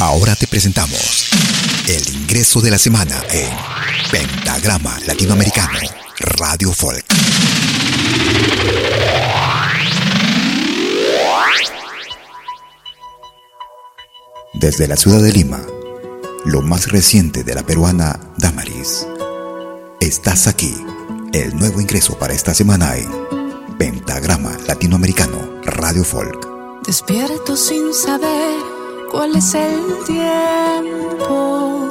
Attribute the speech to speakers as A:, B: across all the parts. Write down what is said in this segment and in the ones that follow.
A: Ahora te presentamos el ingreso de la semana en Pentagrama Latinoamericano Radio Folk. Desde la ciudad de Lima, lo más reciente de la peruana Damaris. Estás aquí, el nuevo ingreso para esta semana en Pentagrama Latinoamericano Radio Folk.
B: Despierto sin saber ¿Cuál es el tiempo?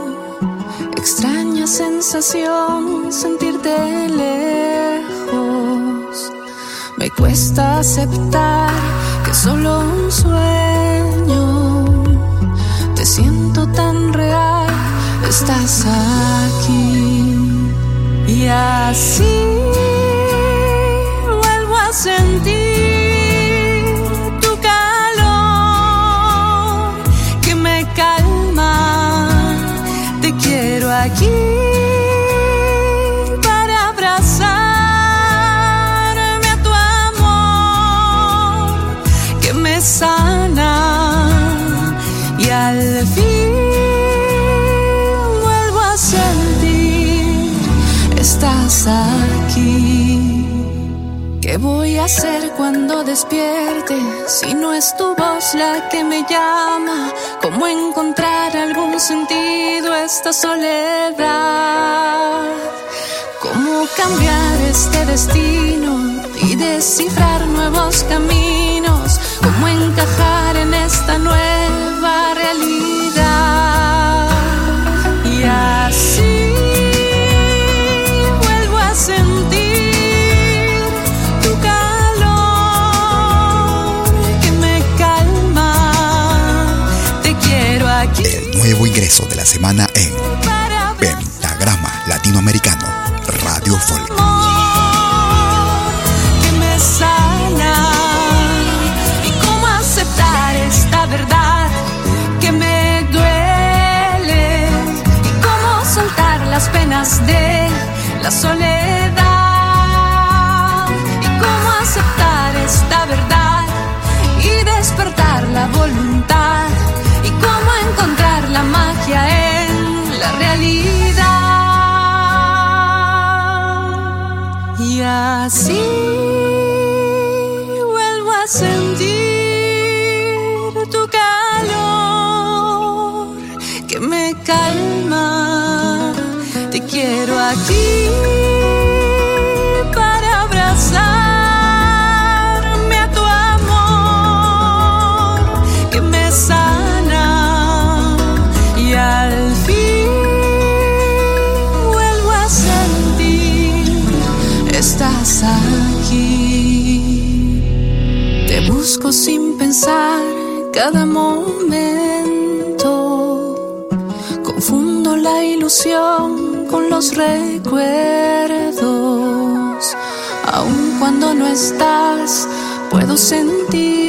B: Extraña sensación sentirte lejos. Me cuesta aceptar que solo un sueño. Te siento tan real, estás aquí. Y así vuelvo a sentir. Estás aquí. ¿Qué voy a hacer cuando despierte si no es tu voz la que me llama? ¿Cómo encontrar algún sentido a esta soledad? ¿Cómo cambiar este destino y descifrar nuevos caminos? ¿Cómo
A: semana en Pentagrama Latinoamericano Radio Folk.
B: que me sana y cómo aceptar esta verdad que me duele y cómo soltar las penas de la soledad y cómo aceptar esta verdad y despertar la voluntad y cómo encontrar la magia en realidad. Y así vuelvo a sentir tu calor que me calma. Te quiero aquí busco sin pensar cada momento. Confundo la ilusión con los recuerdos. Aun cuando no estás puedo sentirte